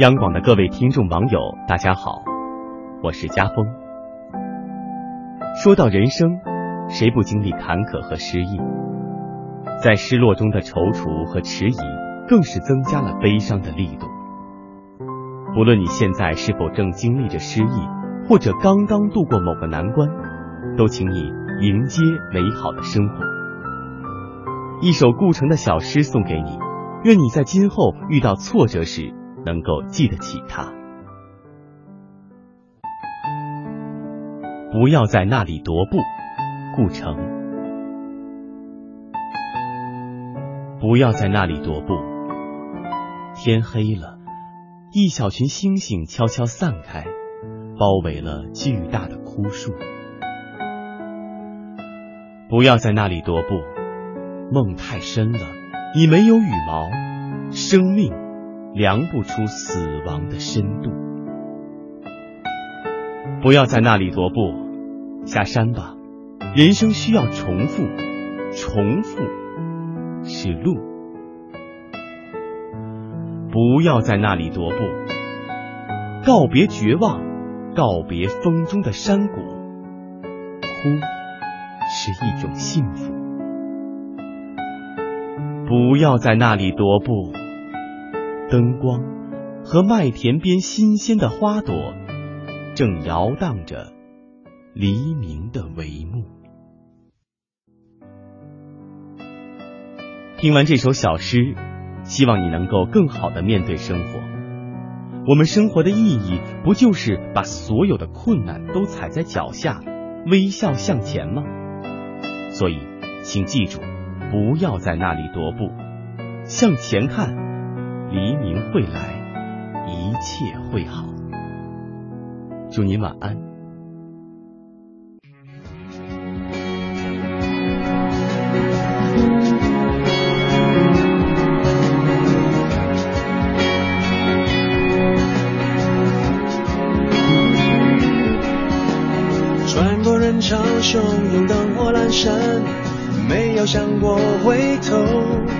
央广的各位听众网友，大家好，我是家峰。说到人生，谁不经历坎坷和失意？在失落中的踌躇和迟疑，更是增加了悲伤的力度。不论你现在是否正经历着失意，或者刚刚度过某个难关，都请你迎接美好的生活。一首顾城的小诗送给你，愿你在今后遇到挫折时。能够记得起他，不要在那里踱步，顾城。不要在那里踱步。天黑了，一小群星星悄悄散开，包围了巨大的枯树。不要在那里踱步，梦太深了，你没有羽毛，生命。量不出死亡的深度。不要在那里踱步，下山吧。人生需要重复，重复是路。不要在那里踱步，告别绝望，告别风中的山谷。哭是一种幸福。不要在那里踱步。灯光和麦田边新鲜的花朵，正摇荡着黎明的帷幕。听完这首小诗，希望你能够更好的面对生活。我们生活的意义，不就是把所有的困难都踩在脚下，微笑向前吗？所以，请记住，不要在那里踱步，向前看。黎明会来，一切会好。祝您晚安。穿过人潮汹涌，灯火阑珊，没有想过回头。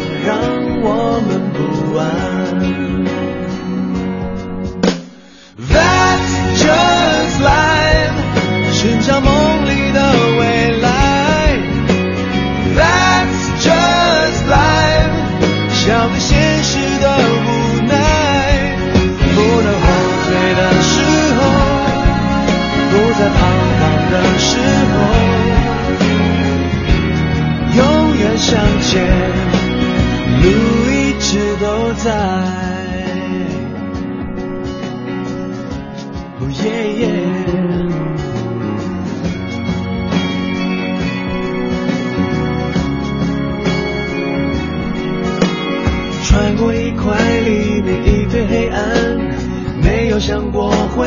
笑对现实的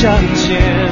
向前。